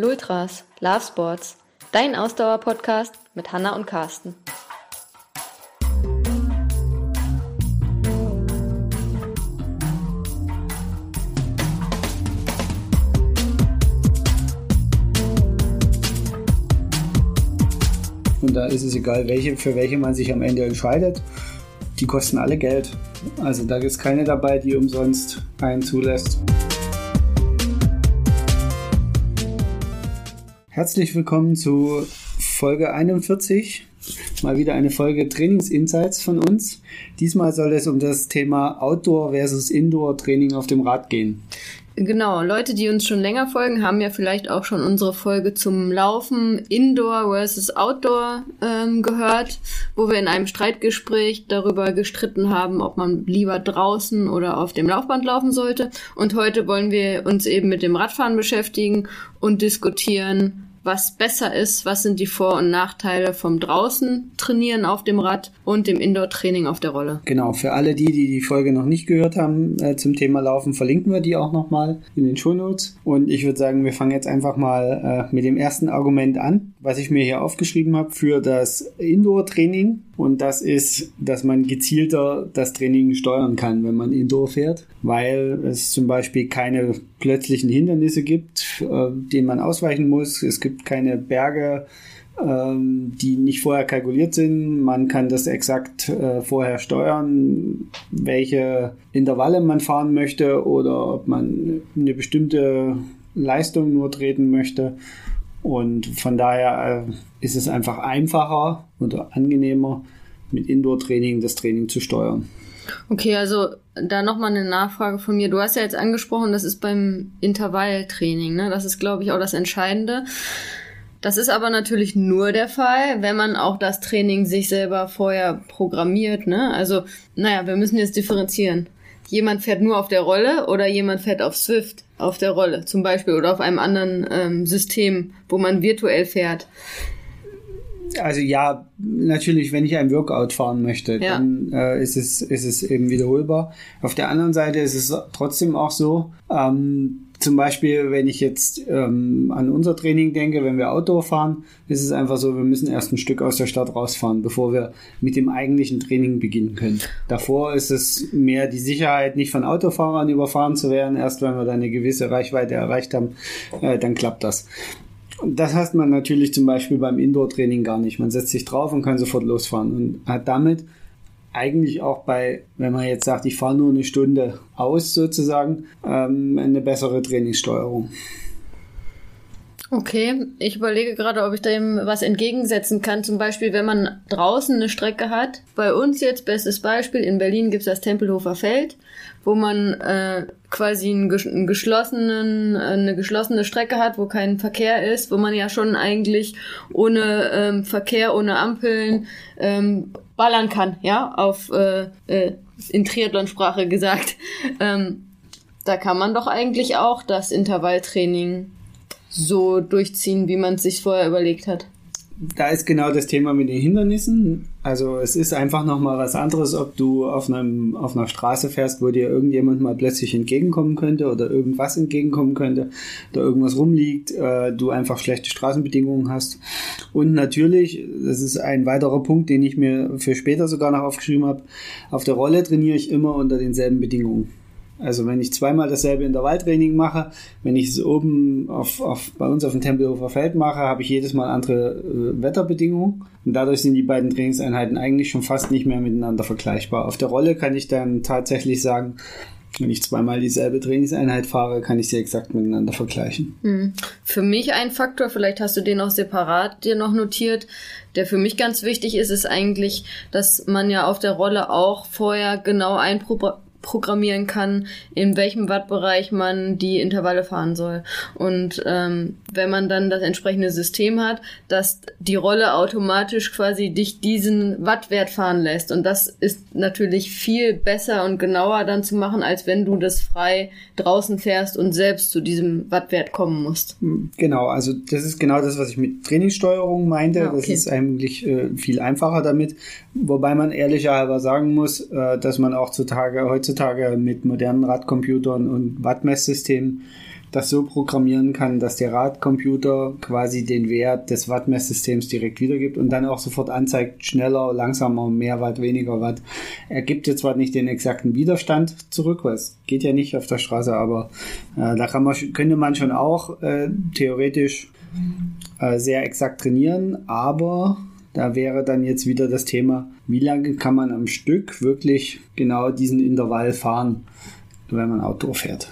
Lultras, Love Sports, dein Ausdauer-Podcast mit Hanna und Carsten. Und da ist es egal, welche, für welche man sich am Ende entscheidet. Die kosten alle Geld. Also da ist keine dabei, die umsonst einen zulässt. Herzlich willkommen zu Folge 41. Mal wieder eine Folge Trainingsinsights von uns. Diesmal soll es um das Thema Outdoor versus Indoor Training auf dem Rad gehen. Genau, Leute, die uns schon länger folgen, haben ja vielleicht auch schon unsere Folge zum Laufen Indoor versus Outdoor ähm, gehört, wo wir in einem Streitgespräch darüber gestritten haben, ob man lieber draußen oder auf dem Laufband laufen sollte. Und heute wollen wir uns eben mit dem Radfahren beschäftigen und diskutieren, was besser ist, was sind die Vor- und Nachteile vom draußen trainieren auf dem Rad und dem Indoor-Training auf der Rolle. Genau, für alle die, die die Folge noch nicht gehört haben äh, zum Thema Laufen, verlinken wir die auch nochmal in den Shownotes. Und ich würde sagen, wir fangen jetzt einfach mal äh, mit dem ersten Argument an, was ich mir hier aufgeschrieben habe für das Indoor-Training. Und das ist, dass man gezielter das Training steuern kann, wenn man Indoor fährt, weil es zum Beispiel keine plötzlichen Hindernisse gibt, äh, denen man ausweichen muss. Es gibt keine Berge, ähm, die nicht vorher kalkuliert sind. Man kann das exakt äh, vorher steuern, welche Intervalle man fahren möchte oder ob man eine bestimmte Leistung nur treten möchte. Und von daher äh, ist es einfach einfacher oder angenehmer, mit Indoor-Training das Training zu steuern. Okay, also da nochmal eine Nachfrage von mir. Du hast ja jetzt angesprochen, das ist beim Intervalltraining, ne? Das ist, glaube ich, auch das Entscheidende. Das ist aber natürlich nur der Fall, wenn man auch das Training sich selber vorher programmiert, ne? Also, naja, wir müssen jetzt differenzieren. Jemand fährt nur auf der Rolle oder jemand fährt auf Swift auf der Rolle, zum Beispiel, oder auf einem anderen ähm, System, wo man virtuell fährt. Also ja, natürlich, wenn ich ein Workout fahren möchte, ja. dann äh, ist, es, ist es eben wiederholbar. Auf der anderen Seite ist es trotzdem auch so, ähm, zum Beispiel, wenn ich jetzt ähm, an unser Training denke, wenn wir Outdoor fahren, ist es einfach so, wir müssen erst ein Stück aus der Stadt rausfahren, bevor wir mit dem eigentlichen Training beginnen können. Davor ist es mehr die Sicherheit, nicht von Autofahrern überfahren zu werden. Erst wenn wir dann eine gewisse Reichweite erreicht haben, äh, dann klappt das. Und das hat man natürlich zum Beispiel beim Indoor-Training gar nicht. Man setzt sich drauf und kann sofort losfahren und hat damit eigentlich auch bei, wenn man jetzt sagt, ich fahre nur eine Stunde aus sozusagen, ähm, eine bessere Trainingssteuerung. Okay, ich überlege gerade, ob ich dem was entgegensetzen kann. Zum Beispiel, wenn man draußen eine Strecke hat. Bei uns jetzt, bestes Beispiel, in Berlin gibt es das Tempelhofer Feld, wo man äh, quasi einen, einen geschlossenen, eine geschlossene Strecke hat, wo kein Verkehr ist, wo man ja schon eigentlich ohne ähm, Verkehr, ohne Ampeln ähm, ballern kann, ja, auf äh, äh, in Triathlonsprache gesagt. Ähm, da kann man doch eigentlich auch das Intervalltraining so durchziehen, wie man es sich vorher überlegt hat. Da ist genau das Thema mit den Hindernissen. Also es ist einfach nochmal was anderes, ob du auf, einem, auf einer Straße fährst, wo dir irgendjemand mal plötzlich entgegenkommen könnte oder irgendwas entgegenkommen könnte oder irgendwas rumliegt, äh, du einfach schlechte Straßenbedingungen hast. Und natürlich, das ist ein weiterer Punkt, den ich mir für später sogar noch aufgeschrieben habe, auf der Rolle trainiere ich immer unter denselben Bedingungen. Also wenn ich zweimal dasselbe Intervalltraining mache, wenn ich es oben auf, auf, bei uns auf dem Tempelhofer Feld mache, habe ich jedes Mal andere äh, Wetterbedingungen und dadurch sind die beiden Trainingseinheiten eigentlich schon fast nicht mehr miteinander vergleichbar. Auf der Rolle kann ich dann tatsächlich sagen, wenn ich zweimal dieselbe Trainingseinheit fahre, kann ich sie exakt miteinander vergleichen. Hm. Für mich ein Faktor, vielleicht hast du den auch separat dir noch notiert, der für mich ganz wichtig ist, ist eigentlich, dass man ja auf der Rolle auch vorher genau einprobiert programmieren kann, in welchem Wattbereich man die Intervalle fahren soll. Und ähm, wenn man dann das entsprechende System hat, dass die Rolle automatisch quasi dich diesen Wattwert fahren lässt. Und das ist natürlich viel besser und genauer dann zu machen, als wenn du das frei draußen fährst und selbst zu diesem Wattwert kommen musst. Genau, also das ist genau das, was ich mit Trainingssteuerung meinte. Ah, okay. Das ist eigentlich äh, viel einfacher damit. Wobei man ehrlicherweise sagen muss, äh, dass man auch zutage, heutzutage mit modernen Radcomputern und Wattmesssystemen das so programmieren kann, dass der Radcomputer quasi den Wert des Wattmesssystems direkt wiedergibt und dann auch sofort anzeigt, schneller, langsamer, mehr Watt, weniger Watt. Er gibt jetzt zwar nicht den exakten Widerstand zurück, weil es geht ja nicht auf der Straße, aber äh, da kann man, könnte man schon auch äh, theoretisch äh, sehr exakt trainieren, aber da wäre dann jetzt wieder das Thema, wie lange kann man am Stück wirklich genau diesen Intervall fahren, wenn man Outdoor fährt.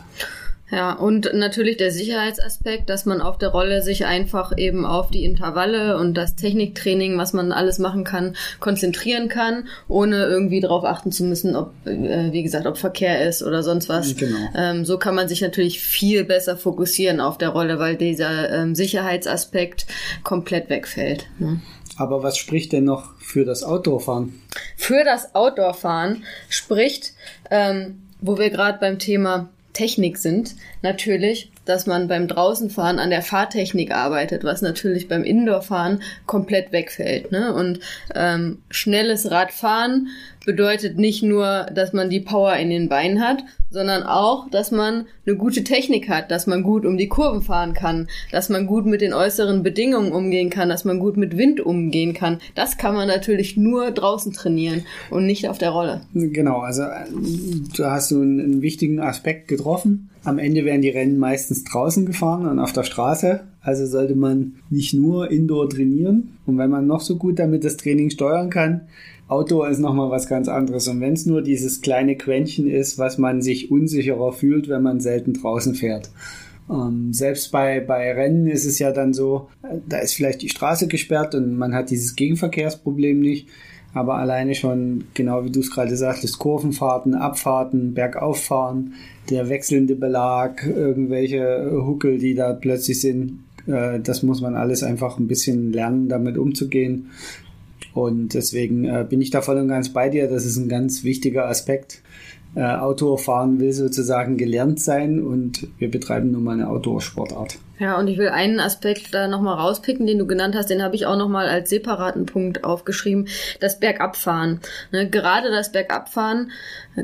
Ja, und natürlich der Sicherheitsaspekt, dass man auf der Rolle sich einfach eben auf die Intervalle und das Techniktraining, was man alles machen kann, konzentrieren kann, ohne irgendwie darauf achten zu müssen, ob, äh, wie gesagt, ob Verkehr ist oder sonst was. Genau. Ähm, so kann man sich natürlich viel besser fokussieren auf der Rolle, weil dieser ähm, Sicherheitsaspekt komplett wegfällt. Ne? Aber was spricht denn noch für das Outdoorfahren? Für das Outdoorfahren spricht, ähm, wo wir gerade beim Thema Technik sind, natürlich, dass man beim Draußenfahren an der Fahrtechnik arbeitet, was natürlich beim Indoorfahren komplett wegfällt. Ne? Und ähm, schnelles Radfahren bedeutet nicht nur, dass man die Power in den Beinen hat, sondern auch, dass man eine gute Technik hat, dass man gut um die Kurven fahren kann, dass man gut mit den äußeren Bedingungen umgehen kann, dass man gut mit Wind umgehen kann. Das kann man natürlich nur draußen trainieren und nicht auf der Rolle. Genau, also da hast du einen wichtigen Aspekt getroffen. Am Ende werden die Rennen meistens draußen gefahren und auf der Straße. Also sollte man nicht nur indoor trainieren. Und wenn man noch so gut damit das Training steuern kann, Outdoor ist nochmal was ganz anderes. Und wenn es nur dieses kleine Quäntchen ist, was man sich unsicherer fühlt, wenn man selten draußen fährt. Ähm, selbst bei, bei Rennen ist es ja dann so, äh, da ist vielleicht die Straße gesperrt und man hat dieses Gegenverkehrsproblem nicht. Aber alleine schon, genau wie du es gerade sagtest, Kurvenfahrten, Abfahrten, Bergauffahren, der wechselnde Belag, irgendwelche Huckel, die da plötzlich sind, äh, das muss man alles einfach ein bisschen lernen, damit umzugehen. Und deswegen äh, bin ich da voll und ganz bei dir. Das ist ein ganz wichtiger Aspekt. Äh, Autofahren will sozusagen gelernt sein und wir betreiben nun mal eine Outdoor-Sportart. Ja, und ich will einen Aspekt da nochmal rauspicken, den du genannt hast, den habe ich auch nochmal als separaten Punkt aufgeschrieben, das Bergabfahren. Ne, gerade das Bergabfahren,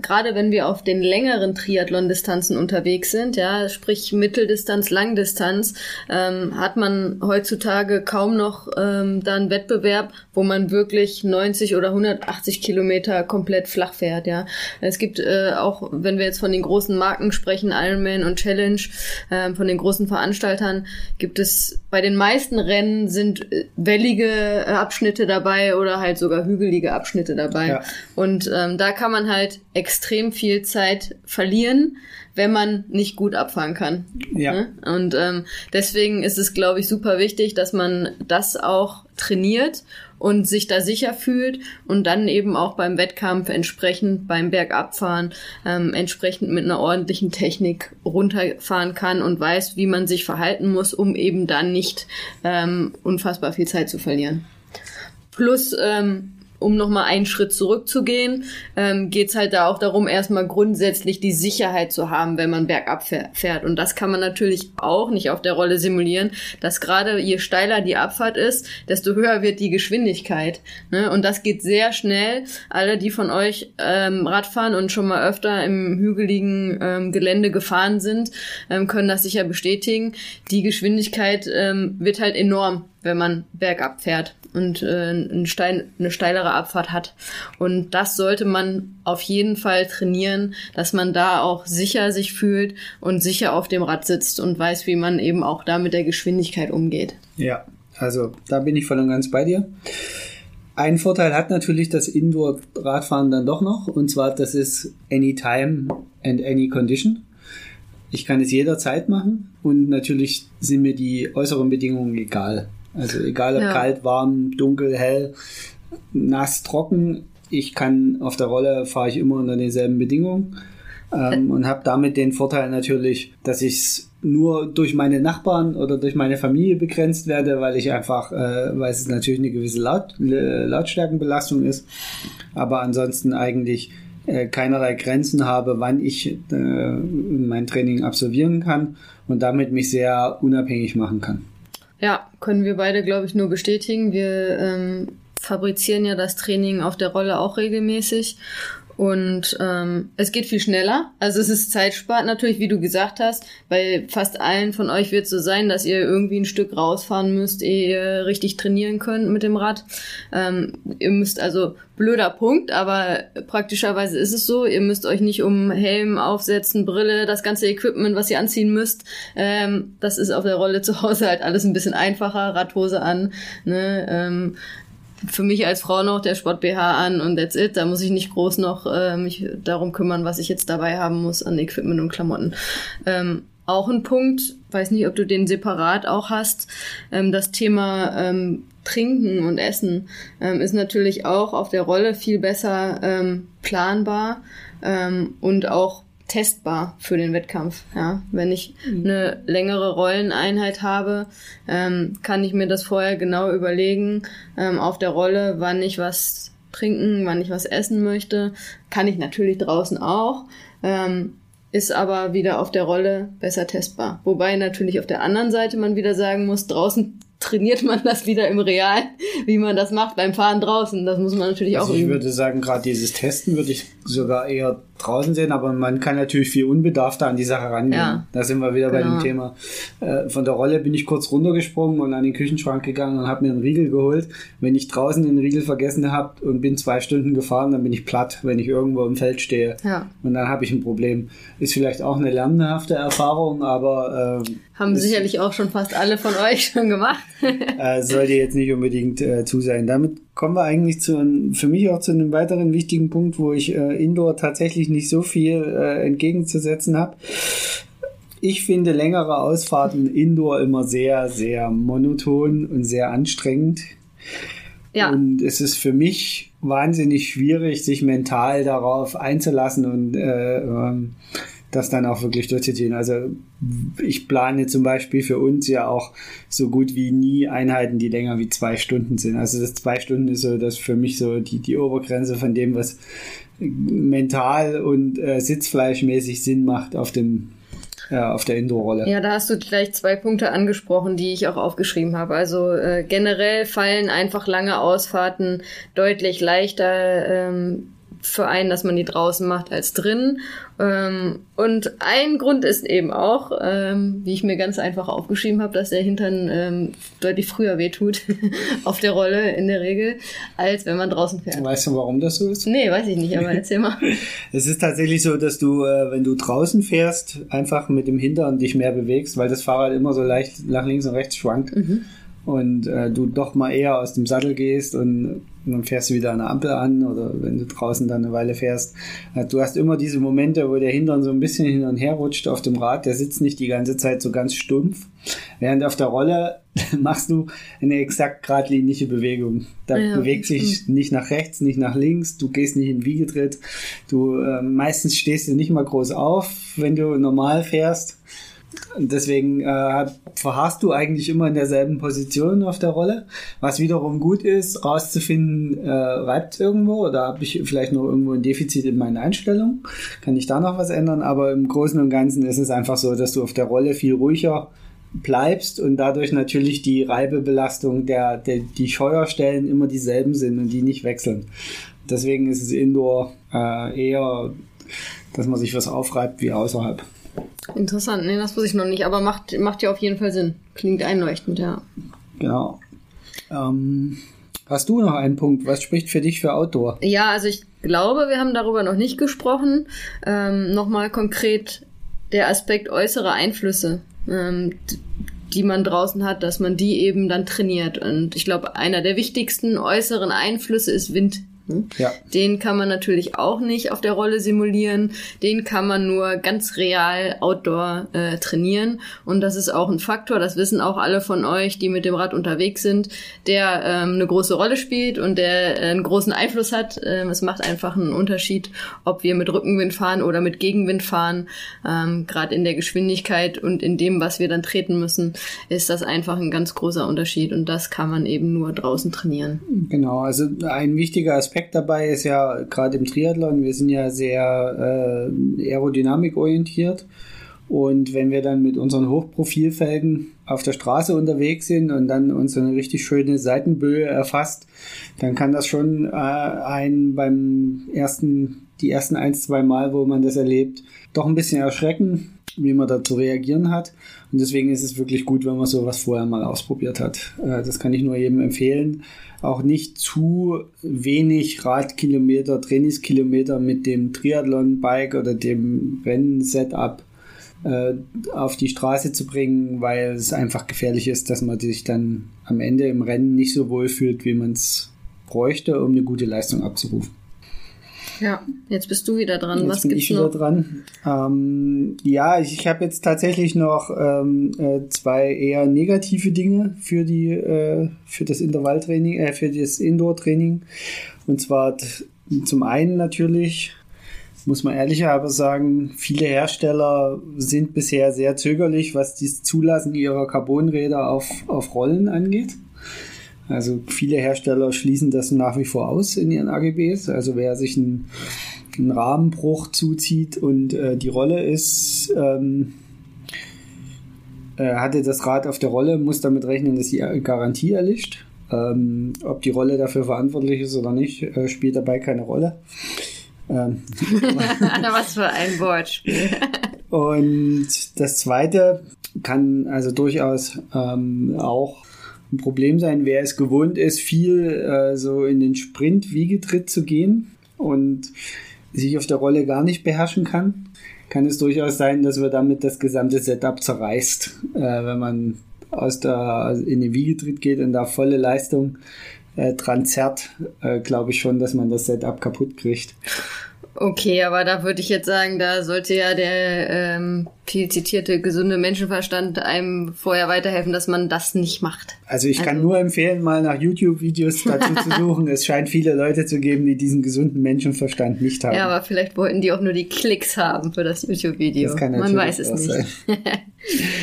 gerade wenn wir auf den längeren Triathlon-Distanzen unterwegs sind, ja, sprich Mitteldistanz, Langdistanz, ähm, hat man heutzutage kaum noch ähm, da einen Wettbewerb, wo man wirklich 90 oder 180 Kilometer komplett flach fährt, ja. Es gibt äh, auch, wenn wir jetzt von den großen Marken sprechen, Ironman und Challenge, äh, von den großen Veranstaltern, Veranstaltern gibt es bei den meisten Rennen sind äh, wellige äh, Abschnitte dabei oder halt sogar hügelige Abschnitte dabei. Ja. Und ähm, da kann man halt extrem viel Zeit verlieren, wenn man nicht gut abfahren kann. Ja. Ne? Und ähm, deswegen ist es, glaube ich, super wichtig, dass man das auch trainiert und sich da sicher fühlt und dann eben auch beim Wettkampf entsprechend beim Bergabfahren ähm, entsprechend mit einer ordentlichen Technik runterfahren kann und weiß, wie man sich verhalten muss, um eben dann nicht ähm, unfassbar viel Zeit zu verlieren. Plus ähm, um nochmal einen Schritt zurückzugehen, ähm, geht halt da auch darum, erstmal grundsätzlich die Sicherheit zu haben, wenn man bergab fährt. Und das kann man natürlich auch nicht auf der Rolle simulieren, dass gerade je steiler die Abfahrt ist, desto höher wird die Geschwindigkeit. Ne? Und das geht sehr schnell. Alle, die von euch ähm, Radfahren und schon mal öfter im hügeligen ähm, Gelände gefahren sind, ähm, können das sicher bestätigen. Die Geschwindigkeit ähm, wird halt enorm wenn man bergab fährt und äh, ein Stein, eine steilere Abfahrt hat. Und das sollte man auf jeden Fall trainieren, dass man da auch sicher sich fühlt und sicher auf dem Rad sitzt und weiß, wie man eben auch da mit der Geschwindigkeit umgeht. Ja, also da bin ich voll und ganz bei dir. Ein Vorteil hat natürlich das Indoor-Radfahren dann doch noch, und zwar das ist Anytime and Any Condition. Ich kann es jederzeit machen und natürlich sind mir die äußeren Bedingungen egal. Also egal ob ja. kalt, warm, dunkel, hell, nass, trocken, ich kann auf der Rolle fahre ich immer unter denselben Bedingungen ähm, und habe damit den Vorteil natürlich, dass ich nur durch meine Nachbarn oder durch meine Familie begrenzt werde, weil ich einfach, äh, weil es natürlich eine gewisse Laut, Lautstärkenbelastung ist, aber ansonsten eigentlich äh, keinerlei Grenzen habe, wann ich äh, mein Training absolvieren kann und damit mich sehr unabhängig machen kann. Ja, können wir beide, glaube ich, nur bestätigen. Wir ähm, fabrizieren ja das Training auf der Rolle auch regelmäßig. Und ähm, es geht viel schneller. Also es ist zeitspart natürlich, wie du gesagt hast. Bei fast allen von euch wird es so sein, dass ihr irgendwie ein Stück rausfahren müsst, ehe ihr richtig trainieren könnt mit dem Rad. Ähm, ihr müsst also blöder Punkt, aber praktischerweise ist es so. Ihr müsst euch nicht um Helm aufsetzen, Brille, das ganze Equipment, was ihr anziehen müsst. Ähm, das ist auf der Rolle zu Hause halt alles ein bisschen einfacher. Radhose an. Ne? Ähm, für mich als Frau noch der Sport BH an und that's it. Da muss ich nicht groß noch äh, mich darum kümmern, was ich jetzt dabei haben muss an Equipment und Klamotten. Ähm, auch ein Punkt, weiß nicht, ob du den separat auch hast, ähm, das Thema ähm, Trinken und Essen ähm, ist natürlich auch auf der Rolle viel besser ähm, planbar ähm, und auch testbar für den Wettkampf. Ja, wenn ich mhm. eine längere Rolleneinheit habe, ähm, kann ich mir das vorher genau überlegen ähm, auf der Rolle, wann ich was trinken, wann ich was essen möchte. Kann ich natürlich draußen auch. Ähm, ist aber wieder auf der Rolle besser testbar. Wobei natürlich auf der anderen Seite man wieder sagen muss, draußen trainiert man das wieder im Real, wie man das macht beim Fahren draußen. Das muss man natürlich also auch üben. Ich würde sagen, gerade dieses Testen würde ich sogar eher draußen sehen, aber man kann natürlich viel unbedarfter an die Sache rangehen. Ja. Da sind wir wieder genau. bei dem genau. Thema. Äh, von der Rolle bin ich kurz runtergesprungen und an den Küchenschrank gegangen und habe mir einen Riegel geholt. Wenn ich draußen den Riegel vergessen habe und bin zwei Stunden gefahren, dann bin ich platt, wenn ich irgendwo im Feld stehe. Ja. Und dann habe ich ein Problem. Ist vielleicht auch eine lernhafte Erfahrung, aber äh, haben sicherlich auch schon fast alle von euch schon gemacht. Äh, sollte jetzt nicht unbedingt äh, zu sein. Damit kommen wir eigentlich zu für mich auch zu einem weiteren wichtigen Punkt, wo ich äh, Indoor tatsächlich nicht so viel äh, entgegenzusetzen habe. Ich finde längere Ausfahrten Indoor immer sehr, sehr monoton und sehr anstrengend. Ja. Und es ist für mich wahnsinnig schwierig, sich mental darauf einzulassen und äh, ähm, das dann auch wirklich durchzuziehen. Also ich plane zum Beispiel für uns ja auch so gut wie nie Einheiten, die länger wie zwei Stunden sind. Also das zwei Stunden ist so das für mich so die, die Obergrenze von dem, was mental und äh, sitzfleischmäßig Sinn macht auf dem ja, auf der Indoor-Rolle. Ja, da hast du gleich zwei Punkte angesprochen, die ich auch aufgeschrieben habe. Also äh, generell fallen einfach lange Ausfahrten deutlich leichter ähm, für einen, dass man die draußen macht als drin. Ähm, und ein Grund ist eben auch, ähm, wie ich mir ganz einfach aufgeschrieben habe, dass der Hintern ähm, deutlich früher wehtut auf der Rolle in der Regel, als wenn man draußen fährt. Weißt du, warum das so ist? Nee, weiß ich nicht, aber erzähl mal. es ist tatsächlich so, dass du, äh, wenn du draußen fährst, einfach mit dem Hintern dich mehr bewegst, weil das Fahrrad immer so leicht nach links und rechts schwankt. Mhm und äh, du doch mal eher aus dem Sattel gehst und dann fährst du wieder eine Ampel an oder wenn du draußen dann eine Weile fährst. Äh, du hast immer diese Momente, wo der Hintern so ein bisschen hin und her rutscht auf dem Rad. Der sitzt nicht die ganze Zeit so ganz stumpf. Während auf der Rolle machst du eine exakt geradlinige Bewegung. Da ja, bewegt sich nicht nach rechts, nicht nach links. Du gehst nicht in Wiegetritt. Du äh, meistens stehst du nicht mal groß auf, wenn du normal fährst und deswegen äh, verharrst du eigentlich immer in derselben Position auf der Rolle, was wiederum gut ist, rauszufinden, äh, reibt irgendwo oder habe ich vielleicht noch irgendwo ein Defizit in meinen Einstellungen, kann ich da noch was ändern, aber im Großen und Ganzen ist es einfach so, dass du auf der Rolle viel ruhiger bleibst und dadurch natürlich die Reibebelastung der, der die Scheuerstellen immer dieselben sind und die nicht wechseln. Deswegen ist es Indoor äh, eher, dass man sich was aufreibt wie außerhalb. Interessant, nee, das wusste ich noch nicht, aber macht, macht ja auf jeden Fall Sinn. Klingt einleuchtend, ja. Genau. Ähm, hast du noch einen Punkt? Was spricht für dich für Outdoor? Ja, also ich glaube, wir haben darüber noch nicht gesprochen. Ähm, Nochmal konkret der Aspekt äußere Einflüsse, ähm, die man draußen hat, dass man die eben dann trainiert. Und ich glaube, einer der wichtigsten äußeren Einflüsse ist Wind. Hm? Ja. Den kann man natürlich auch nicht auf der Rolle simulieren. Den kann man nur ganz real outdoor äh, trainieren. Und das ist auch ein Faktor, das wissen auch alle von euch, die mit dem Rad unterwegs sind, der ähm, eine große Rolle spielt und der äh, einen großen Einfluss hat. Ähm, es macht einfach einen Unterschied, ob wir mit Rückenwind fahren oder mit Gegenwind fahren. Ähm, Gerade in der Geschwindigkeit und in dem, was wir dann treten müssen, ist das einfach ein ganz großer Unterschied. Und das kann man eben nur draußen trainieren. Genau, also ein wichtiger Aspekt Aspekt dabei ist ja gerade im Triathlon, wir sind ja sehr äh, aerodynamikorientiert Und wenn wir dann mit unseren Hochprofilfelgen auf der Straße unterwegs sind und dann uns so eine richtig schöne Seitenböe erfasst, dann kann das schon äh, einen beim ersten, die ersten ein, zwei Mal, wo man das erlebt, doch ein bisschen erschrecken, wie man da zu reagieren hat. Und deswegen ist es wirklich gut, wenn man sowas vorher mal ausprobiert hat. Äh, das kann ich nur jedem empfehlen. Auch nicht zu wenig Radkilometer, Trainingskilometer mit dem Triathlon-Bike oder dem Rennsetup äh, auf die Straße zu bringen, weil es einfach gefährlich ist, dass man sich dann am Ende im Rennen nicht so wohl fühlt, wie man es bräuchte, um eine gute Leistung abzurufen. Ja, jetzt bist du wieder dran. Jetzt Was bin gibt's ich wieder noch? dran. Ähm, ja, ich, ich habe jetzt tatsächlich noch ähm, äh, zwei eher negative Dinge für die äh, für das Intervalltraining, äh, für das Indoor-Training. Und zwar zum einen natürlich muss man ehrlicherweise sagen, viele Hersteller sind bisher sehr zögerlich, was das Zulassen ihrer Carbonräder auf, auf Rollen angeht. Also viele Hersteller schließen das nach wie vor aus in ihren AGBs. Also wer sich einen, einen Rahmenbruch zuzieht und äh, die Rolle ist, ähm, äh, hatte das Rad auf der Rolle, muss damit rechnen, dass die Garantie erlischt. Ähm, ob die Rolle dafür verantwortlich ist oder nicht, äh, spielt dabei keine Rolle. Ähm, Was für ein Wortspiel. und das zweite kann also durchaus ähm, auch ein Problem sein, wer es gewohnt ist, viel äh, so in den Sprint-Wiegetritt zu gehen und sich auf der Rolle gar nicht beherrschen kann, kann es durchaus sein, dass wir damit das gesamte Setup zerreißt, äh, wenn man aus der in den Wiegetritt geht und da volle Leistung äh, dran zerrt, äh, glaube ich schon, dass man das Setup kaputt kriegt. Okay, aber da würde ich jetzt sagen, da sollte ja der ähm, viel zitierte gesunde Menschenverstand einem vorher weiterhelfen, dass man das nicht macht. Also ich kann Also- nur empfehlen, mal nach YouTube-Videos dazu zu suchen. Es scheint viele Leute zu geben, die diesen gesunden Menschenverstand nicht haben. Ja, aber vielleicht wollten die auch nur die Klicks haben für das YouTube-Video. das kann Man weiß es nicht.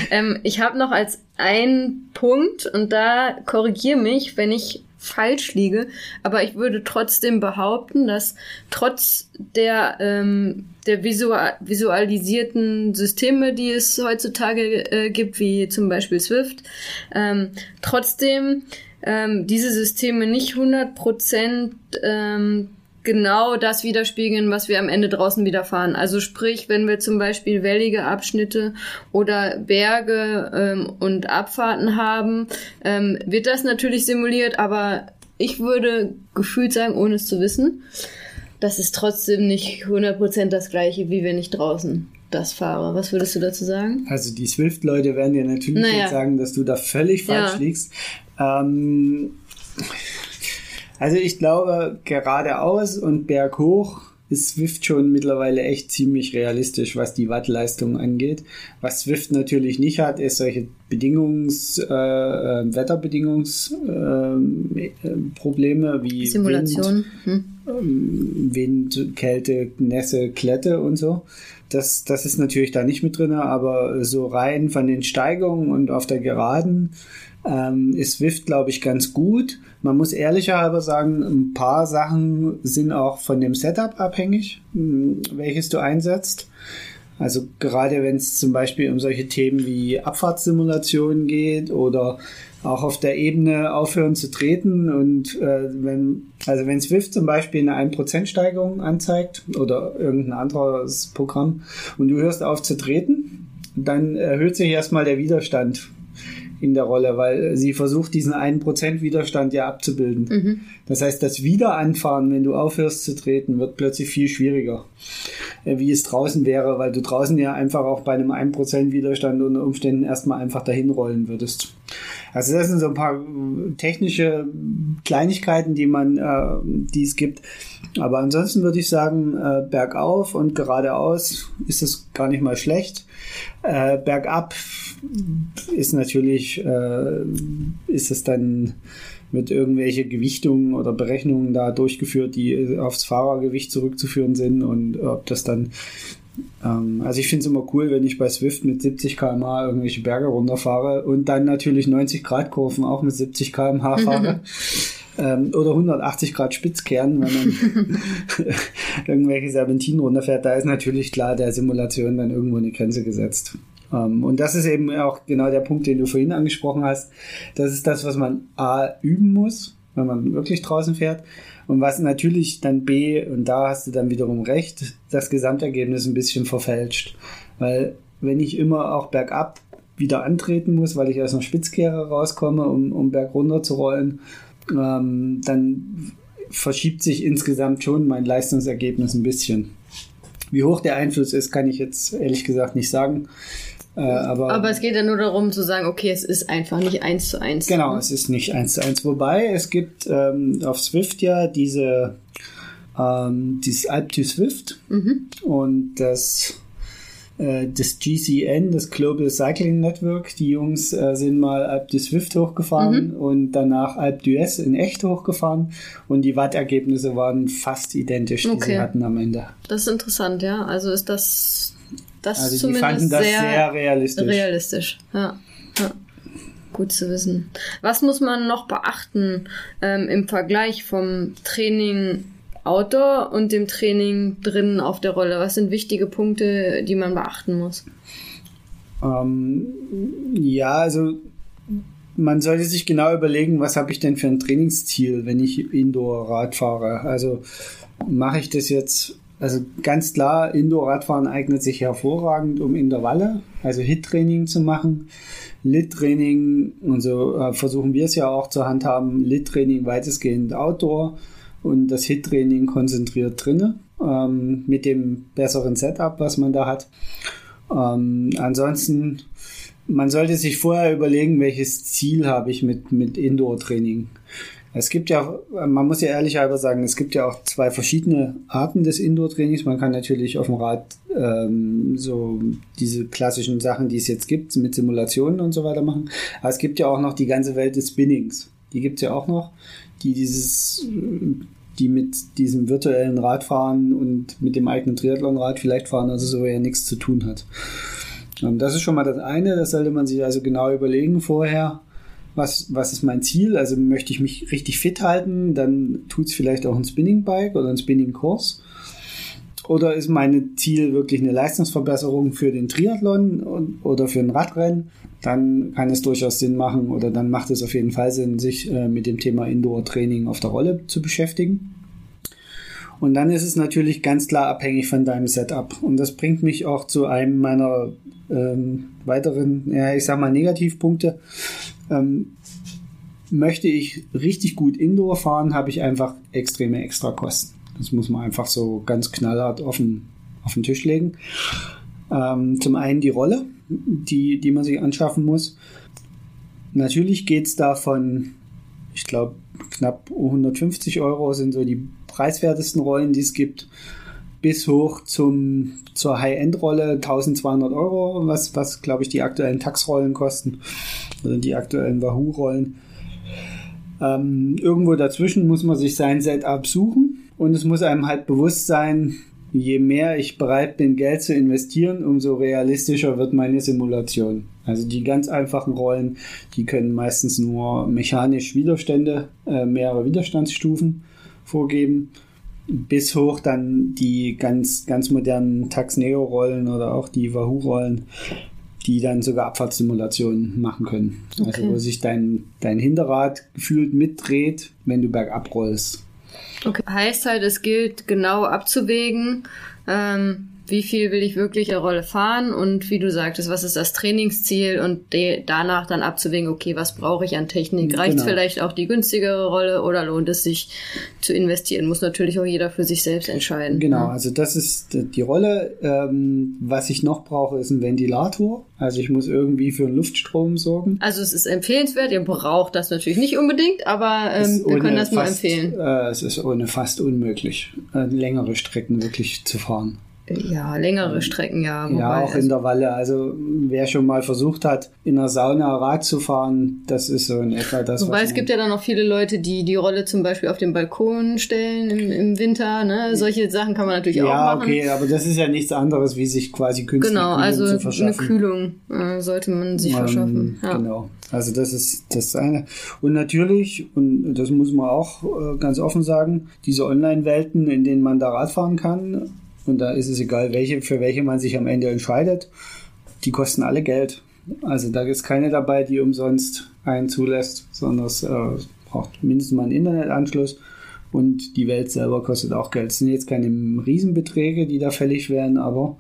Ähm, ich habe noch als ein Punkt, und da korrigiere mich, wenn ich falsch liege, aber ich würde trotzdem behaupten, dass trotz der, ähm, der visual visualisierten Systeme, die es heutzutage äh, gibt, wie zum Beispiel Swift, ähm, trotzdem ähm, diese Systeme nicht 100% ähm, genau das widerspiegeln, was wir am Ende draußen wieder fahren. Also sprich, wenn wir zum Beispiel wellige Abschnitte oder Berge ähm, und Abfahrten haben, ähm, wird das natürlich simuliert, aber ich würde gefühlt sagen, ohne es zu wissen, das ist trotzdem nicht 100% das gleiche, wie wenn ich draußen das fahre. Was würdest du dazu sagen? Also die Swift-Leute werden dir natürlich Naja. jetzt sagen, dass du da völlig falsch Ja. liegst. Ähm, also ich glaube, geradeaus und berghoch ist Swift schon mittlerweile echt ziemlich realistisch, was die Wattleistung angeht. Was Swift natürlich nicht hat, ist solche Bedingungs, äh, äh, Wetterbedingungsprobleme äh, Probleme wie Wind, Simulation? Hm? ähm, Wind, Kälte, Nässe, Klette und so. Das, das ist natürlich da nicht mit drin, aber so rein von den Steigungen und auf der Geraden ähm, ist Swift, glaube ich, ganz gut. Man muss ehrlicherweise sagen, ein paar Sachen sind auch von dem Setup abhängig, mh, welches du einsetzt. Also gerade wenn es zum Beispiel um solche Themen wie Abfahrtssimulationen geht oder auch auf der Ebene aufhören zu treten und äh, wenn also wenn Swift zum Beispiel eine 1% Steigerung anzeigt oder irgendein anderes Programm und du hörst auf zu treten, dann erhöht sich erstmal der Widerstand in der Rolle, weil sie versucht, diesen 1% Widerstand ja abzubilden. Mhm. Das heißt, das Wiederanfahren, wenn du aufhörst zu treten, wird plötzlich viel schwieriger, äh, wie es draußen wäre, weil du draußen ja einfach auch bei einem 1% Widerstand unter Umständen erstmal einfach dahin rollen würdest. Also das sind so ein paar äh, technische Kleinigkeiten, die man, äh, die es gibt. Aber ansonsten würde ich sagen, äh, bergauf und geradeaus ist es gar nicht mal schlecht. Äh, bergab ist natürlich, äh, ist es dann mit irgendwelche Gewichtungen oder Berechnungen da durchgeführt, die aufs Fahrergewicht zurückzuführen sind und ob das dann also ich finde es immer cool, wenn ich bei Swift mit 70 km/h irgendwelche Berge runterfahre und dann natürlich 90 Grad Kurven auch mit 70 km/h fahre. ähm, oder 180 Grad spitz kehren, wenn man irgendwelche Serpentinen runterfährt. Da ist natürlich klar der Simulation dann irgendwo eine Grenze gesetzt. Ähm, und das ist eben auch genau der Punkt, den du vorhin angesprochen hast. Das ist das, was man A üben muss, wenn man wirklich draußen fährt. Und was natürlich dann B, und da hast du dann wiederum recht, das Gesamtergebnis ein bisschen verfälscht. Weil wenn ich immer auch bergab wieder antreten muss, weil ich aus einer Spitzkehre rauskomme, um, um berg zu rollen, ähm, dann verschiebt sich insgesamt schon mein Leistungsergebnis ein bisschen. Wie hoch der Einfluss ist, kann ich jetzt ehrlich gesagt nicht sagen. Äh, aber, aber es geht ja nur darum zu sagen, okay, es ist einfach nicht eins zu eins. Genau, es ist nicht eins zu eins. Wobei es gibt ähm, auf Swift ja diese ähm, dieses Alp to Swift mhm. und das äh, das GCN, das Global Cycling Network. Die Jungs äh, sind mal Alp de Swift hochgefahren mhm. und danach Alp d'Huez in echt hochgefahren und die Wattergebnisse waren fast identisch, die okay. sie hatten am Ende. Das ist interessant, ja. Also ist das, das also zumindest die fanden das sehr, sehr realistisch. Realistisch, ja. ja. Gut zu wissen. Was muss man noch beachten ähm, im Vergleich vom Training Outdoor und dem Training drinnen auf der Rolle? Was sind wichtige Punkte, die man beachten muss? Ähm, ja, also man sollte sich genau überlegen, was habe ich denn für ein Trainingsziel, wenn ich Indoor-Rad fahre. Also mache ich das jetzt, also ganz klar, Indoor-Radfahren eignet sich hervorragend, um Intervalle, also Hit-Training zu machen. Lit-Training, und so äh, versuchen wir es ja auch zu handhaben, Lit-Training weitestgehend Outdoor und das Hit-Training konzentriert drinne ähm, mit dem besseren Setup, was man da hat. Ähm, ansonsten, man sollte sich vorher überlegen, welches Ziel habe ich mit, mit Indoor-Training. Es gibt ja, man muss ja ehrlicherweise sagen, es gibt ja auch zwei verschiedene Arten des Indoor-Trainings. Man kann natürlich auf dem Rad ähm, so diese klassischen Sachen, die es jetzt gibt, mit Simulationen und so weiter machen. Aber es gibt ja auch noch die ganze Welt des Spinnings. Die gibt es ja auch noch die dieses, die mit diesem virtuellen Radfahren und mit dem eigenen Triathlonrad vielleicht fahren, also so ja nichts zu tun hat. Ähm, das ist schon mal das eine, das sollte man sich also genau überlegen vorher. Was, was ist mein Ziel? Also möchte ich mich richtig fit halten, dann tut es vielleicht auch ein Spinning-Bike oder ein Spinning-Kurs. Oder ist mein Ziel wirklich eine Leistungsverbesserung für den Triathlon oder für ein Radrennen? Dann kann es durchaus Sinn machen oder dann macht es auf jeden Fall Sinn, sich äh, mit dem Thema Indoor-Training auf der Rolle zu beschäftigen. Und dann ist es natürlich ganz klar abhängig von deinem Setup. Und das bringt mich auch zu einem meiner ähm, weiteren, ja, ich sag mal, Negativpunkte. Ähm, möchte ich richtig gut Indoor fahren, habe ich einfach extreme Extrakosten. Das muss man einfach so ganz knallhart auf den, auf den Tisch legen. Ähm, zum einen die Rolle, die, die man sich anschaffen muss. Natürlich geht es da von, ich glaube, knapp 150 Euro sind so die preiswertesten Rollen, die es gibt, bis hoch zum, zur High-End-Rolle 1200 Euro, was, was glaube ich, die aktuellen Tax-Rollen kosten, oder die aktuellen Wahoo-Rollen. Ähm, irgendwo dazwischen muss man sich sein Setup suchen und es muss einem halt bewusst sein, je mehr ich bereit bin, Geld zu investieren, umso realistischer wird meine Simulation. Also die ganz einfachen Rollen, die können meistens nur mechanisch Widerstände, äh, mehrere Widerstandsstufen vorgeben, bis hoch dann die ganz, ganz modernen Tax-Neo-Rollen oder auch die Wahoo-Rollen, die dann sogar Abfahrtssimulationen machen können. Also okay. Also wo sich dein, dein Hinterrad gefühlt mitdreht, wenn du bergab rollst. Okay. Heißt halt, es gilt genau abzuwägen, ähm, wie viel will ich wirklich eine Rolle fahren und wie du sagtest, was ist das Trainingsziel und danach dann abzuwägen, okay, was brauche ich an Technik? Reicht genau. vielleicht auch die günstigere Rolle oder lohnt es sich zu investieren? Muss natürlich auch jeder für sich selbst entscheiden. Genau, ja. also das ist die Rolle. Ähm, was ich noch brauche, ist ein Ventilator. Also ich muss irgendwie für einen Luftstrom sorgen. Also es ist empfehlenswert, ihr braucht das natürlich nicht unbedingt, aber ähm, wir können das fast, nur empfehlen. Äh, es ist ohne fast unmöglich, äh, längere Strecken wirklich zu fahren. Ja, längere Strecken, ja. Ja, auch also, Intervalle. Also wer schon mal versucht hat, in der Sauna Rad zu fahren, das ist so in etwa das. Wobei es gibt ja dann auch viele Leute, die die Rolle zum Beispiel auf den Balkon stellen im, im Winter. Ne? Solche Sachen kann man natürlich ja, auch machen. Ja, okay, aber das ist ja nichts anderes, wie sich quasi künstlich genau, Kühlung also zu verschaffen. Genau, also eine Kühlung äh, sollte man sich um, verschaffen. Ja. Genau. Also das ist das eine. Und natürlich, und das muss man auch äh, ganz offen sagen, diese Online-Welten, in denen man da Rad fahren kann, und da ist es egal, welche, für welche man sich am Ende entscheidet. Die kosten alle Geld. Also da ist keine dabei, die umsonst einen zulässt, sondern es äh, braucht mindestens mal einen Internetanschluss. Und die Welt selber kostet auch Geld. Es sind jetzt keine Riesenbeträge, die da fällig werden, aber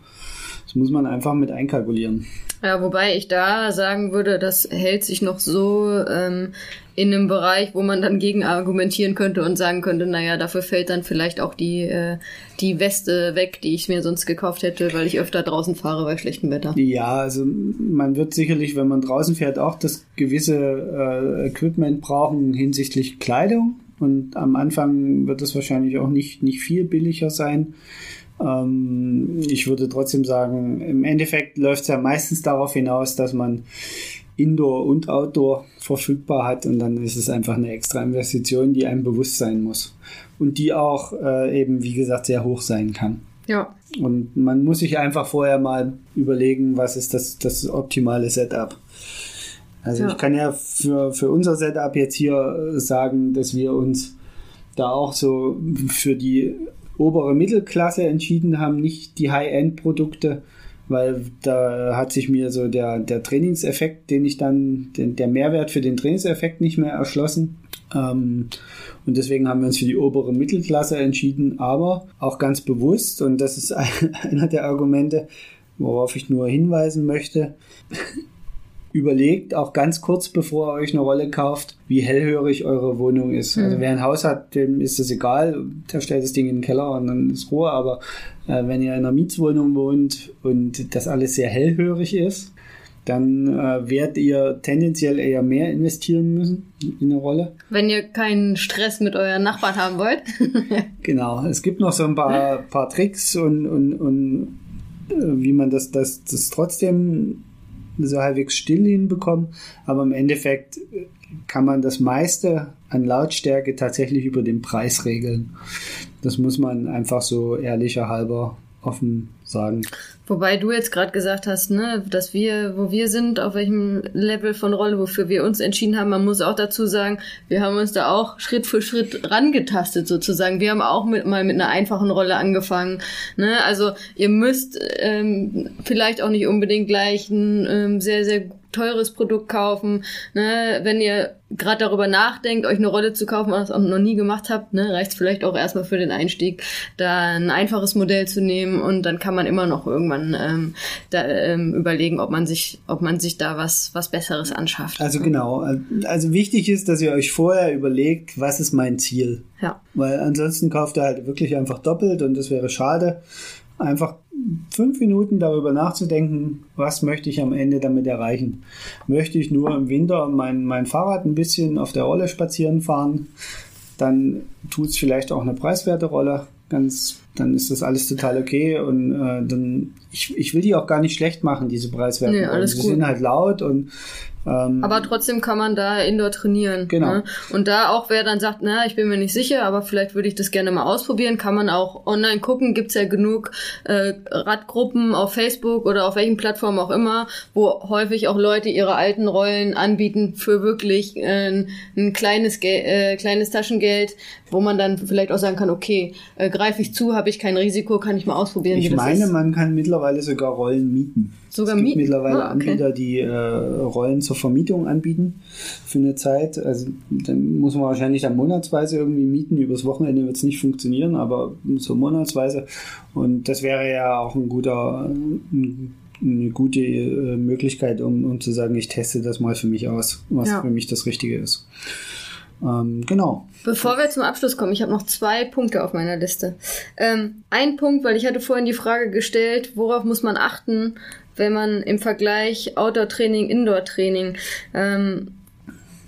das muss man einfach mit einkalkulieren. Ja, wobei ich da sagen würde, das hält sich noch so ähm, in einem Bereich, wo man dann gegen argumentieren könnte und sagen könnte, naja, dafür fällt dann vielleicht auch die, äh, die Weste weg, die ich mir sonst gekauft hätte, weil ich öfter draußen fahre bei schlechtem Wetter. Ja, also man wird sicherlich, wenn man draußen fährt, auch das gewisse äh, Equipment brauchen hinsichtlich Kleidung. Und am Anfang wird es wahrscheinlich auch nicht, nicht viel billiger sein. Ähm, ich würde trotzdem sagen, im Endeffekt läuft es ja meistens darauf hinaus, dass man Indoor und Outdoor verfügbar hat und dann ist es einfach eine extra Investition, die einem bewusst sein muss und die auch äh, eben, wie gesagt, sehr hoch sein kann. Ja. Und man muss sich einfach vorher mal überlegen, was ist das, das optimale Setup. Also ja. ich kann ja für, für unser Setup jetzt hier sagen, dass wir uns da auch so für die obere Mittelklasse entschieden haben, nicht die High-End-Produkte, weil da hat sich mir so der, der Trainingseffekt, den ich dann, den, der Mehrwert für den Trainingseffekt nicht mehr erschlossen. Ähm, und deswegen haben wir uns für die obere Mittelklasse entschieden, aber auch ganz bewusst, und das ist einer der Argumente, worauf ich nur hinweisen möchte, überlegt, auch ganz kurz bevor ihr euch eine Rolle kauft, wie hellhörig eure Wohnung ist. Also mhm. Also wer ein Haus hat, dem ist das egal, der stellt das Ding in den Keller und dann ist Ruhe. Aber äh, wenn ihr in einer Mietswohnung wohnt und das alles sehr hellhörig ist, dann äh, werdet ihr tendenziell eher mehr investieren müssen in eine Rolle. Wenn ihr keinen Stress mit euren Nachbarn haben wollt. genau. Es gibt noch so ein paar, paar Tricks und, und, und äh, wie man das, das, das trotzdem so halbwegs still hinbekommen, aber im Endeffekt kann man das meiste an Lautstärke tatsächlich über den Preis regeln. Das muss man einfach so ehrlicher halber offen sagen. Wobei du jetzt gerade gesagt hast, ne, dass wir, wo wir sind, auf welchem Level von Rolle, wofür wir uns entschieden haben, man muss auch dazu sagen, wir haben uns da auch Schritt für Schritt rangetastet sozusagen. Wir haben auch mit, mal mit einer einfachen Rolle angefangen. Ne? Also ihr müsst ähm, vielleicht auch nicht unbedingt gleich ein ähm, sehr, sehr teures Produkt kaufen. Ne? Wenn ihr gerade darüber nachdenkt, euch eine Rolle zu kaufen und das auch noch nie gemacht habt, ne, reicht es vielleicht auch erstmal für den Einstieg, da ein einfaches Modell zu nehmen und dann kann man immer noch irgendwann ähm, da, ähm, überlegen, ob man sich, ob man sich da was, was Besseres anschafft. Also genau. Also wichtig ist, dass ihr euch vorher überlegt, was ist mein Ziel. Ja. Weil ansonsten kauft ihr halt wirklich einfach doppelt und das wäre schade einfach fünf Minuten darüber nachzudenken, was möchte ich am Ende damit erreichen. Möchte ich nur im Winter mein, mein Fahrrad ein bisschen auf der Rolle spazieren fahren, dann tut es vielleicht auch eine preiswerte Rolle. Ganz, dann ist das alles total okay und äh, dann ich, ich will die auch gar nicht schlecht machen, diese preiswerten nee, Rollen. Sie sind halt laut und ähm, aber trotzdem kann man da indoor trainieren. Genau. Ne? Und da auch, wer dann sagt, na, ich bin mir nicht sicher, aber vielleicht würde ich das gerne mal ausprobieren, kann man auch online gucken. Gibt's ja genug äh, Radgruppen auf Facebook oder auf welchen Plattformen auch immer, wo häufig auch Leute ihre alten Rollen anbieten für wirklich äh, ein kleines, äh, kleines Taschengeld, wo man dann vielleicht auch sagen kann, okay, äh, greife ich zu, habe ich kein Risiko, kann ich mal ausprobieren. Ich meine, man kann mittlerweile sogar Rollen mieten. Sogar es gibt mieten? mittlerweile ah, okay. Anbieter, die äh, Rollen zur Vermietung anbieten für eine Zeit. Also dann muss man wahrscheinlich dann monatsweise irgendwie mieten. Übers Wochenende wird es nicht funktionieren, aber so monatsweise. Und das wäre ja auch ein guter, ein, eine gute äh, Möglichkeit, um, um zu sagen, ich teste das mal für mich aus, was ja. für mich das Richtige ist. Ähm, genau. Bevor wir zum Abschluss kommen, ich habe noch zwei Punkte auf meiner Liste. Ähm, ein Punkt, weil ich hatte vorhin die Frage gestellt, worauf muss man achten, wenn man im Vergleich Outdoor-Training, Indoor-Training, ähm,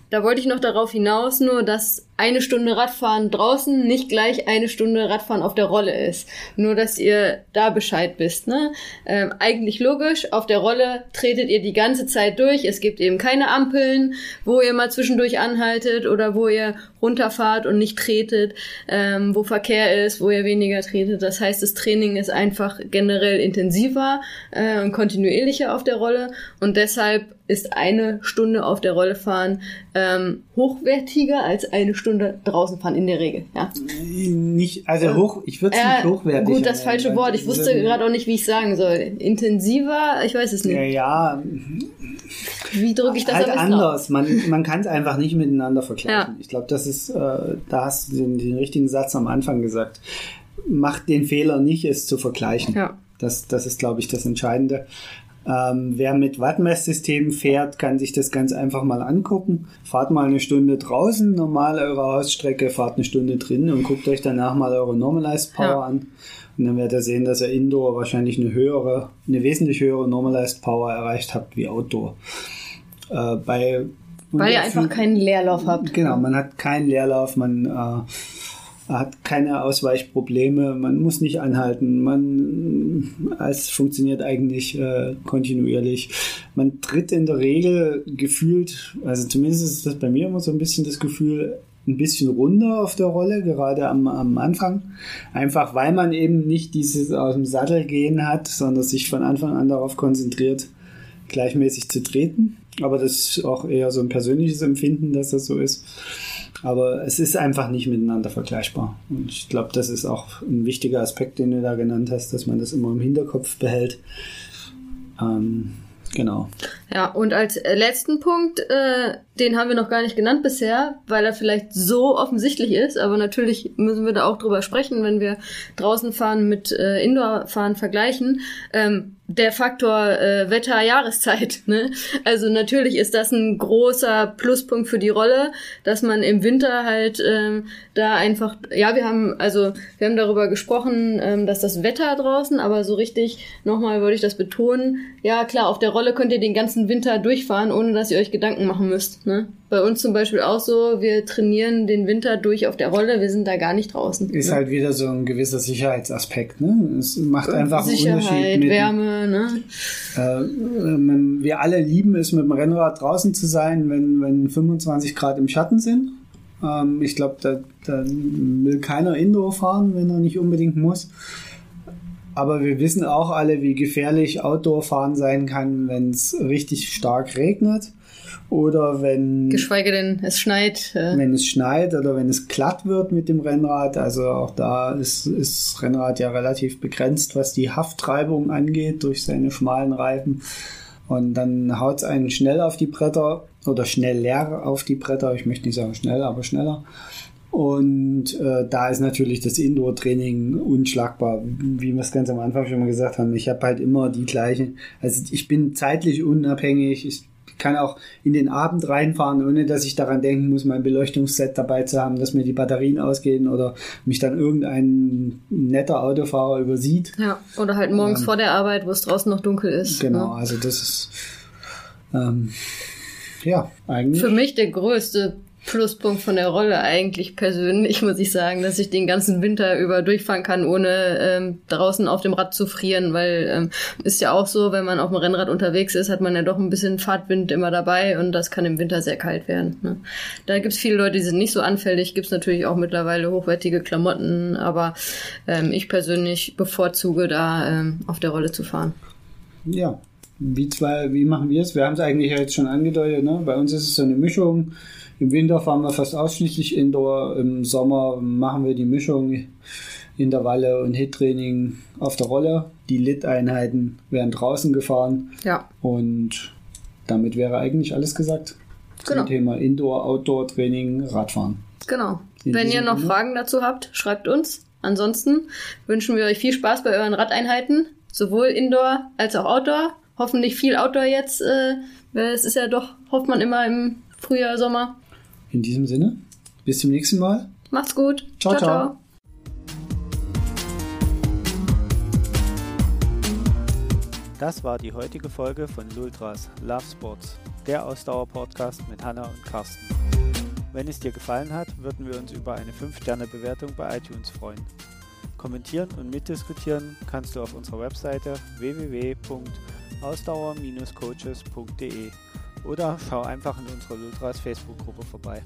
da wollte ich noch darauf hinaus, nur dass eine Stunde Radfahren draußen nicht gleich eine Stunde Radfahren auf der Rolle ist. Nur, dass ihr da Bescheid wisst. Ne? Ähm, eigentlich logisch, auf der Rolle tretet ihr die ganze Zeit durch. Es gibt eben keine Ampeln, wo ihr mal zwischendurch anhaltet oder wo ihr runterfahrt und nicht tretet, ähm, wo Verkehr ist, wo ihr weniger tretet. Das heißt, das Training ist einfach generell intensiver äh, und kontinuierlicher auf der Rolle und deshalb ist eine Stunde auf der Rolle fahren ähm, hochwertiger als eine Stunde draußen fahren in der Regel. Ja. Nicht, also hoch, ich würde es äh, nicht hochwertig. Gut, das falsche Wort. Ich wusste gerade auch nicht, wie ich sagen soll. Intensiver, ich weiß es nicht. Ja, ja. Wie drücke ich das halt anders. Auf? Man, man kann es einfach nicht miteinander vergleichen. Ja. Ich glaube, das ist, äh, da hast du den, den richtigen Satz am Anfang gesagt. Macht den Fehler nicht, es zu vergleichen. Ja. Das, das ist, glaube ich, das Entscheidende. Ähm, wer mit Wattmesssystem fährt, kann sich das ganz einfach mal angucken. Fahrt mal eine Stunde draußen, normal eure Hausstrecke, fahrt eine Stunde drin und guckt euch danach mal eure Normalized Power ja. an. Und dann werdet ihr sehen, dass ihr Indoor wahrscheinlich eine höhere, eine wesentlich höhere Normalized Power erreicht habt wie Outdoor. Äh, bei Weil ihr einfach keinen Leerlauf habt. Genau, man hat keinen Leerlauf, man äh, hat keine Ausweichprobleme, man muss nicht anhalten, man es funktioniert eigentlich äh, kontinuierlich. Man tritt in der Regel gefühlt, also zumindest ist das bei mir immer so ein bisschen das Gefühl, ein bisschen runter auf der Rolle, gerade am, am Anfang. Einfach weil man eben nicht dieses aus dem Sattel gehen hat, sondern sich von Anfang an darauf konzentriert, gleichmäßig zu treten. Aber das ist auch eher so ein persönliches Empfinden, dass das so ist. Aber es ist einfach nicht miteinander vergleichbar. Und ich glaube, das ist auch ein wichtiger Aspekt, den du da genannt hast, dass man das immer im Hinterkopf behält. Ähm, genau. Ja, und als letzten Punkt, äh, den haben wir noch gar nicht genannt bisher, weil er vielleicht so offensichtlich ist, aber natürlich müssen wir da auch drüber sprechen, wenn wir draußen fahren mit äh, Indoor-Fahren vergleichen. Ähm, der Faktor äh, Wetter, Jahreszeit. Ne? Also natürlich ist das ein großer Pluspunkt für die Rolle, dass man im Winter halt ähm, da einfach, ja, wir haben also wir haben darüber gesprochen, ähm, dass das Wetter draußen, aber so richtig nochmal würde ich das betonen. Ja klar, auf der Rolle könnt ihr den ganzen Winter durchfahren, ohne dass ihr euch Gedanken machen müsst. Ne? bei uns zum Beispiel auch so, wir trainieren den Winter durch auf der Rolle, wir sind da gar nicht draußen. Ist ne? halt wieder so ein gewisser Sicherheitsaspekt, ne? Es macht einfach Sicherheit, einen Unterschied. Mit, Wärme, ne? Äh, wir alle lieben es, mit dem Rennrad draußen zu sein, wenn, wenn 25 Grad im Schatten sind. Ähm, ich glaube, da, da will keiner Indoor fahren, wenn er nicht unbedingt muss. Aber wir wissen auch alle, wie gefährlich Outdoor fahren sein kann, wenn es richtig stark regnet oder wenn. Geschweige denn, es schneit. Äh. Wenn es schneit oder wenn es glatt wird mit dem Rennrad. Also auch da ist, ist das Rennrad ja relativ begrenzt, was die Hafttreibung angeht durch seine schmalen Reifen. Und dann haut es einen schnell auf die Bretter oder schnell leer auf die Bretter. Ich möchte nicht sagen schnell, aber schneller. Und äh, da ist natürlich das Indoor-Training unschlagbar, wie wir es ganz am Anfang schon mal gesagt haben. Ich habe halt immer die gleichen, also ich bin zeitlich unabhängig. Ich kann auch in den Abend reinfahren, ohne dass ich daran denken muss, mein Beleuchtungsset dabei zu haben, dass mir die Batterien ausgehen oder mich dann irgendein netter Autofahrer übersieht. Ja, oder halt morgens ähm, vor der Arbeit, wo es draußen noch dunkel ist. Genau, ne? also das ist ähm, ja eigentlich. Für mich der größte Pluspunkt von der Rolle eigentlich persönlich, muss ich sagen, dass ich den ganzen Winter über durchfahren kann, ohne ähm, draußen auf dem Rad zu frieren, weil ähm, ist ja auch so, wenn man auf dem Rennrad unterwegs ist, hat man ja doch ein bisschen Fahrtwind immer dabei und das kann im Winter sehr kalt werden. Ne? Da gibt's viele Leute, die sind nicht so anfällig, gibt's natürlich auch mittlerweile hochwertige Klamotten, aber ähm, ich persönlich bevorzuge da ähm, auf der Rolle zu fahren. Ja, wie zwei, wie machen wir es? Wir haben es eigentlich jetzt schon angedeutet, ne? Bei uns ist es so eine Mischung im Winter fahren wir fast ausschließlich Indoor. Im Sommer machen wir die Mischung Intervalle und Hit-Training auf der Rolle. Die Lit-Einheiten werden draußen gefahren. Ja. Und damit wäre eigentlich alles gesagt. Genau. Zum Thema Indoor, Outdoor-Training, Radfahren. Genau. In Wenn ihr noch Sinne. Fragen dazu habt, schreibt uns. Ansonsten wünschen wir euch viel Spaß bei euren Radeinheiten, sowohl Indoor als auch Outdoor. Hoffentlich viel Outdoor jetzt. Äh, es ist ja doch, hofft man immer im Frühjahr, Sommer. In diesem Sinne, bis zum nächsten Mal. Macht's gut. ciao. ciao. ciao. Das war die heutige Folge von Lultras Love Sports. der Ausdauer-Podcast mit Hanna und Carsten. Wenn es dir gefallen hat, würden wir uns über eine 5-Sterne-Bewertung bei iTunes freuen. Kommentieren und mitdiskutieren kannst du auf unserer Webseite www.ausdauer-coaches.de oder schau einfach in unserer Lultras Facebook-Gruppe vorbei.